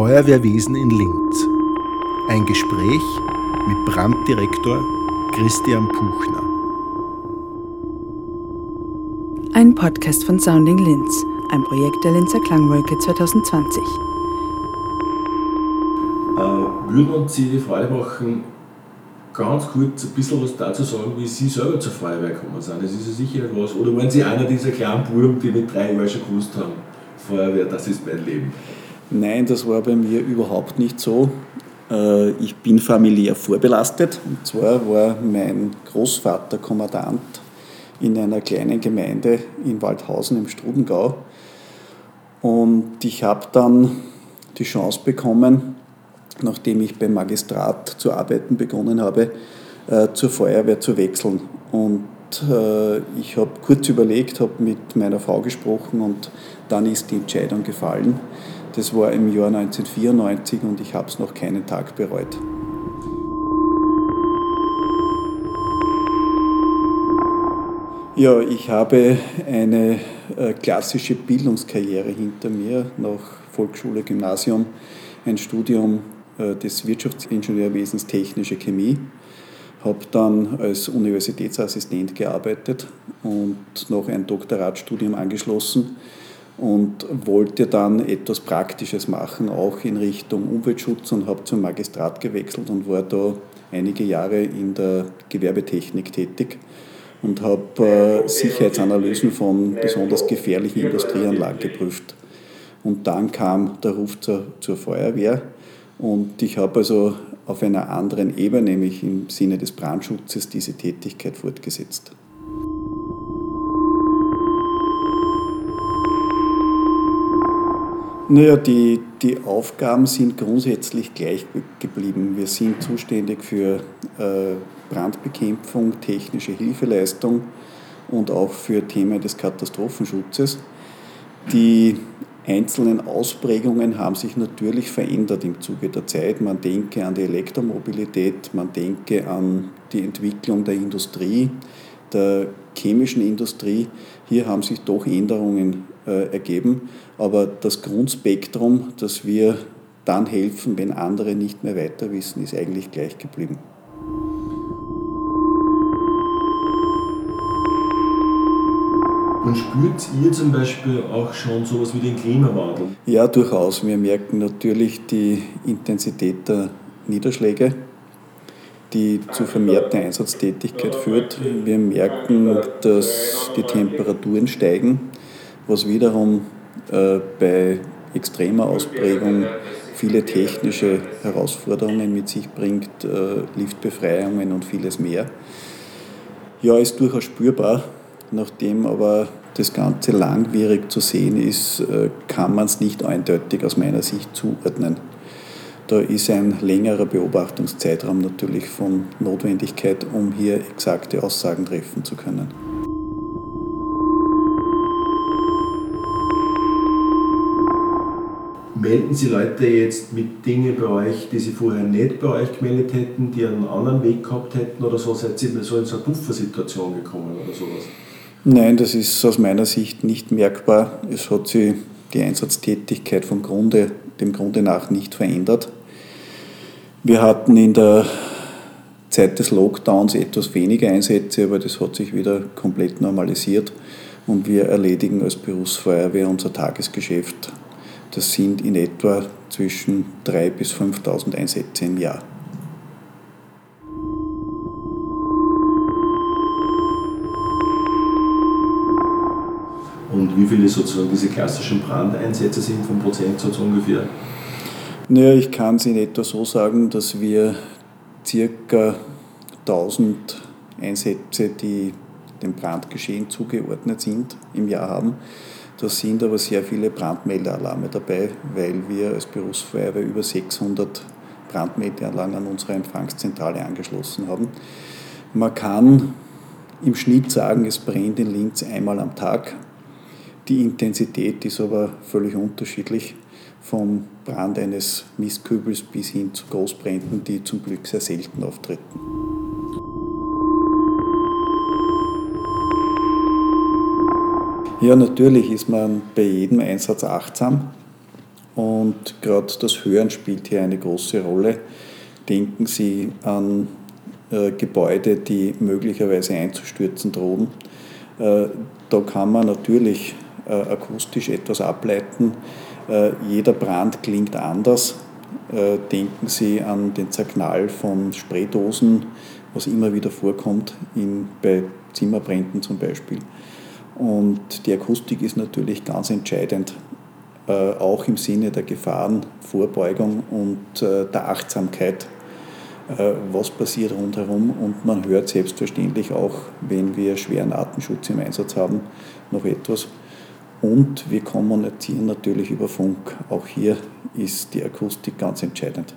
Feuerwehrwesen in Linz. Ein Gespräch mit Branddirektor Christian Puchner. Ein Podcast von Sounding Linz, ein Projekt der Linzer Klangwolke 2020. Äh, würden uns Sie die Freude machen, ganz kurz ein bisschen was dazu sagen, wie Sie selber zur Feuerwehr gekommen sind? Das ist ja sicher nicht was. Oder waren Sie einer dieser kleinen Buben, die mit drei Jahren schon gewusst haben, Feuerwehr, das ist mein Leben? Nein, das war bei mir überhaupt nicht so. Äh, ich bin familiär vorbelastet. Und zwar war mein Großvater Kommandant in einer kleinen Gemeinde in Waldhausen im Strudengau. Und ich habe dann die Chance bekommen, nachdem ich beim Magistrat zu arbeiten begonnen habe, äh, zur Feuerwehr zu wechseln. Und äh, ich habe kurz überlegt, habe mit meiner Frau gesprochen und dann ist die Entscheidung gefallen. Das war im Jahr 1994 und ich habe es noch keinen Tag bereut. Ja, ich habe eine äh, klassische Bildungskarriere hinter mir nach Volksschule, Gymnasium, ein Studium äh, des Wirtschaftsingenieurwesens Technische Chemie, habe dann als Universitätsassistent gearbeitet und noch ein Doktoratstudium angeschlossen und wollte dann etwas Praktisches machen, auch in Richtung Umweltschutz und habe zum Magistrat gewechselt und war da einige Jahre in der Gewerbetechnik tätig und habe äh, Sicherheitsanalysen von besonders gefährlichen Industrieanlagen geprüft. Und dann kam der Ruf zur, zur Feuerwehr und ich habe also auf einer anderen Ebene, nämlich im Sinne des Brandschutzes, diese Tätigkeit fortgesetzt. Naja, die, die Aufgaben sind grundsätzlich gleich geblieben. Wir sind zuständig für äh, Brandbekämpfung, technische Hilfeleistung und auch für Themen des Katastrophenschutzes. Die einzelnen Ausprägungen haben sich natürlich verändert im Zuge der Zeit. Man denke an die Elektromobilität, man denke an die Entwicklung der Industrie, der chemischen Industrie. Hier haben sich doch Änderungen äh, ergeben, aber das Grundspektrum, dass wir dann helfen, wenn andere nicht mehr weiter wissen, ist eigentlich gleich geblieben. Und spürt ihr zum Beispiel auch schon sowas wie den Klimawandel? Ja, durchaus. Wir merken natürlich die Intensität der Niederschläge die zu vermehrter Einsatztätigkeit führt. Wir merken, dass die Temperaturen steigen, was wiederum äh, bei extremer Ausprägung viele technische Herausforderungen mit sich bringt, äh, Liftbefreiungen und vieles mehr. Ja, ist durchaus spürbar. Nachdem aber das Ganze langwierig zu sehen ist, äh, kann man es nicht eindeutig aus meiner Sicht zuordnen. Da ist ein längerer Beobachtungszeitraum natürlich von Notwendigkeit, um hier exakte Aussagen treffen zu können. Melden Sie Leute jetzt mit Dingen bei euch, die sie vorher nicht bei euch gemeldet hätten, die einen anderen Weg gehabt hätten oder so? Seid ihr so in so eine Puffersituation gekommen oder sowas? Nein, das ist aus meiner Sicht nicht merkbar. Es hat sich die Einsatztätigkeit vom Grunde, dem Grunde nach nicht verändert. Wir hatten in der Zeit des Lockdowns etwas weniger Einsätze, aber das hat sich wieder komplett normalisiert und wir erledigen als Berufsfeuerwehr unser Tagesgeschäft. Das sind in etwa zwischen 3.000 bis 5.000 Einsätze im Jahr. Und wie viele sozusagen diese klassischen Brandeinsätze sind vom Prozentsatz ungefähr? Naja, ich kann es in etwa so sagen, dass wir circa 1000 Einsätze, die dem Brandgeschehen zugeordnet sind, im Jahr haben. Da sind aber sehr viele Brandmeldealarme dabei, weil wir als Berufsfeuerwehr über 600 Brandmeldeanlagen an unsere Empfangszentrale angeschlossen haben. Man kann im Schnitt sagen, es brennt in Linz einmal am Tag. Die Intensität ist aber völlig unterschiedlich vom Brand eines Mistkübels bis hin zu Großbränden, die zum Glück sehr selten auftreten. Ja, natürlich ist man bei jedem Einsatz achtsam Und gerade das Hören spielt hier eine große Rolle. Denken Sie an äh, Gebäude, die möglicherweise einzustürzen drohen. Äh, da kann man natürlich äh, akustisch etwas ableiten. Äh, jeder Brand klingt anders. Äh, denken Sie an den Zerknall von Spraydosen, was immer wieder vorkommt, in, bei Zimmerbränden zum Beispiel. Und die Akustik ist natürlich ganz entscheidend, äh, auch im Sinne der Gefahrenvorbeugung und der Achtsamkeit, was passiert rundherum. Und man hört selbstverständlich auch, wenn wir schweren Atemschutz im Einsatz haben, noch etwas. Und wir kommunizieren natürlich über Funk. Auch hier ist die Akustik ganz entscheidend.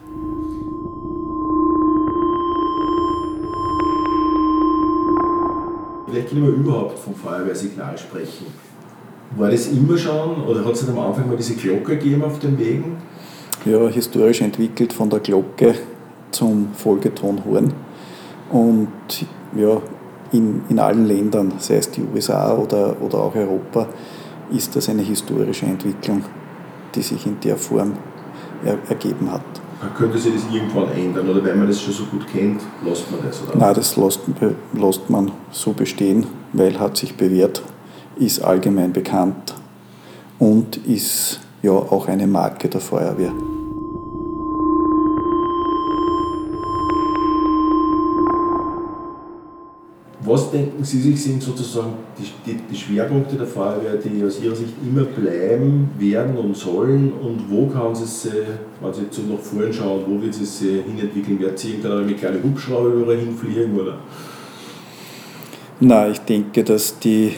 Vielleicht können wir überhaupt vom Feuerwehrsignal sprechen. War das immer schon oder hat es am Anfang mal diese Glocke gegeben auf den Wegen? Ja, historisch entwickelt von der Glocke zum Folgetonhorn. Und ja, in, in allen Ländern, sei es die USA oder, oder auch Europa, ist das eine historische Entwicklung, die sich in der Form er, ergeben hat. Könnte sich das irgendwann ändern oder wenn man das schon so gut kennt, lässt man das? Oder? Nein, das lässt, lässt man so bestehen, weil hat sich bewährt, ist allgemein bekannt und ist ja auch eine Marke der Feuerwehr. Was denken Sie sich sind sozusagen die, die, die, Schwerpunkte der Feuerwehr, die aus Ihrer Sicht immer bleiben werden und sollen und wo kann sie sich, wenn Sie jetzt so nach vorne schauen, wo wird sie sich hinentwickeln? Wird sie mit kleinen Hubschrauber überall hinfliegen? Oder? Nein, ich denke, dass die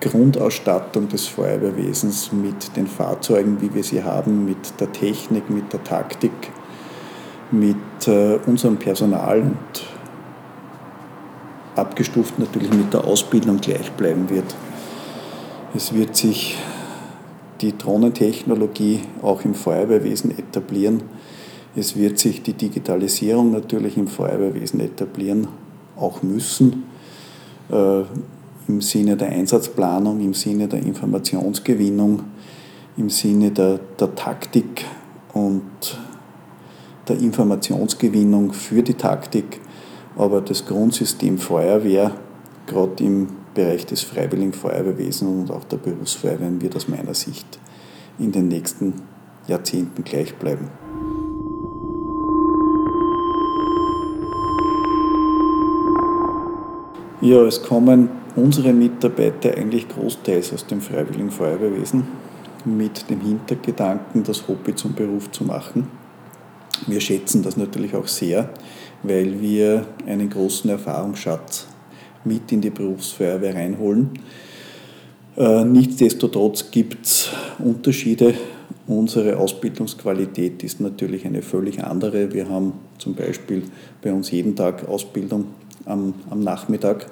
Grundausstattung des Feuerwehrwesens mit den Fahrzeugen, wie wir sie haben, mit der Technik, mit der Taktik, mit äh, unserem Personal und abgestuft natürlich mit der Ausbildung gleich bleiben wird. Es wird sich die Drohnentechnologie auch im Feuerwehrwesen etablieren. Es wird sich die Digitalisierung natürlich im Feuerwehrwesen etablieren, auch müssen, äh, im Sinne der Einsatzplanung, im Sinne der Informationsgewinnung, im Sinne der, der Taktik und der Informationsgewinnung für die Taktik aber das Grundsystem Feuerwehr, gerade im Bereich des Freiwilligen Feuerwehrwesens und auch der Berufsfeuerwehren, wird aus meiner Sicht in den nächsten Jahrzehnten gleich bleiben. Ja, es kommen unsere Mitarbeiter eigentlich großteils aus dem Freiwilligen Feuerwehrwesen mit dem Hintergedanken, das Hobby zum Beruf zu machen. Wir schätzen das natürlich auch sehr, weil wir einen großen Erfahrungsschatz mit in die Berufsfeuerwehr reinholen. Äh, nichtsdestotrotz gibt es Unterschiede. Unsere Ausbildungsqualität ist natürlich eine völlig andere. Wir haben zum Beispiel bei uns jeden Tag Ausbildung am, am Nachmittag.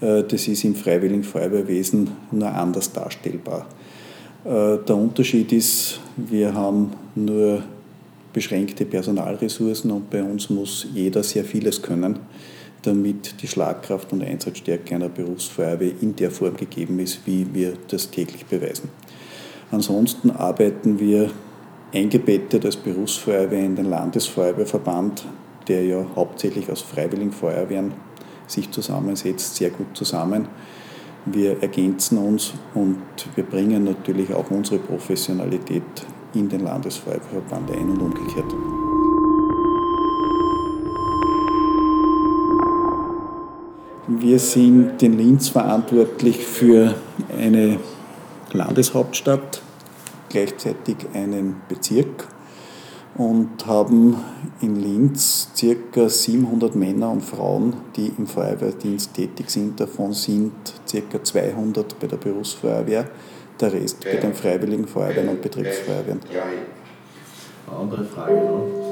Äh, das ist im Freiwilligen Feuerwehrwesen nur anders darstellbar. Äh, der Unterschied ist, wir haben nur beschränkte Personalressourcen und bei uns muss jeder sehr vieles können, damit die Schlagkraft und Einsatzstärke einer Berufsfeuerwehr in der Form gegeben ist, wie wir das täglich beweisen. Ansonsten arbeiten wir eingebettet als Berufsfeuerwehr in den Landesfeuerwehrverband, der ja hauptsächlich aus freiwilligen Feuerwehren sich zusammensetzt, sehr gut zusammen. Wir ergänzen uns und wir bringen natürlich auch unsere Professionalität in den Landesfeuerwehrverband ein und umgekehrt. Wir sind in Linz verantwortlich für eine Landeshauptstadt, gleichzeitig einen Bezirk und haben in Linz ca. 700 Männer und Frauen, die im Feuerwehrdienst tätig sind. Davon sind ca. 200 bei der Berufsfeuerwehr der Rest bei den Freiwilligen Feuerwehren und Betriebsfeuerwehren. Eine andere Frage noch.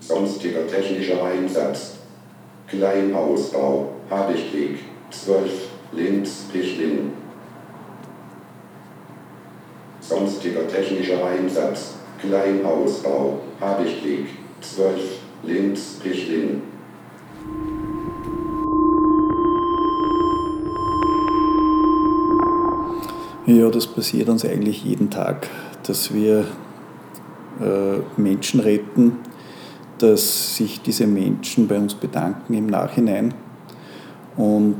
Sonstiger technischer Einsatz. Kleinausbau, Habichtweg, 12, Linz, Pichlin. Sonstiger technischer Einsatz. Kleinausbau, Habichtweg, 12, Lebensrichtlinien. Ja, das passiert uns eigentlich jeden Tag, dass wir äh, Menschen retten, dass sich diese Menschen bei uns bedanken im Nachhinein und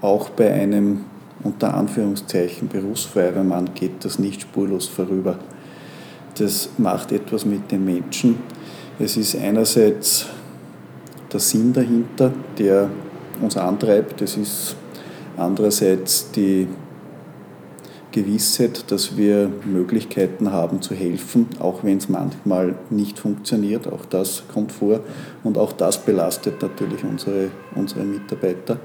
auch bei einem unter Anführungszeichen Berufsfeuerwehrmann geht das nicht spurlos vorüber. Das macht etwas mit den Menschen. Es ist einerseits der Sinn dahinter, der uns antreibt. Es ist andererseits die Gewissheit, dass wir Möglichkeiten haben zu helfen, auch wenn es manchmal nicht funktioniert. Auch das kommt vor und auch das belastet natürlich unsere, unsere Mitarbeiter.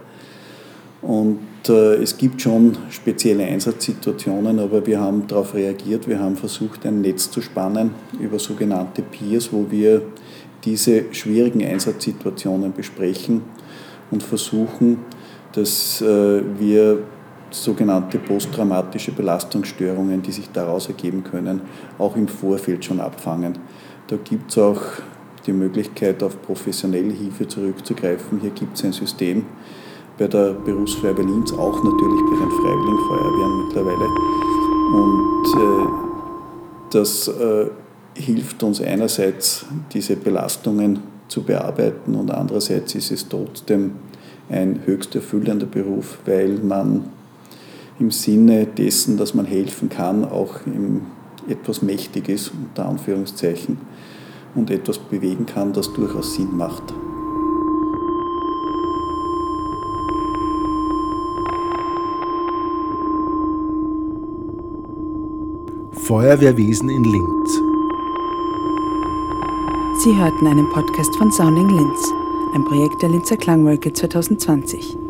Und äh, es gibt schon spezielle Einsatzsituationen, aber wir haben darauf reagiert. Wir haben versucht, ein Netz zu spannen über sogenannte Peers, wo wir diese schwierigen Einsatzsituationen besprechen und versuchen, dass äh, wir sogenannte posttraumatische Belastungsstörungen, die sich daraus ergeben können, auch im Vorfeld schon abfangen. Da gibt es auch die Möglichkeit, auf professionelle Hilfe zurückzugreifen. Hier gibt es ein System bei der Berufsfeuerwehr Linz, auch natürlich bei den Freiwilligenfeuerwehren mittlerweile. Und äh, das äh, hilft uns einerseits, diese Belastungen zu bearbeiten und andererseits ist es trotzdem ein höchst erfüllender Beruf, weil man im Sinne dessen, dass man helfen kann, auch etwas Mächtiges, unter Anführungszeichen, und etwas bewegen kann, das durchaus Sinn macht. Feuerwehrwesen in Linz. Sie hörten einen Podcast von Sounding Linz, ein Projekt der Linzer Klangwolke 2020.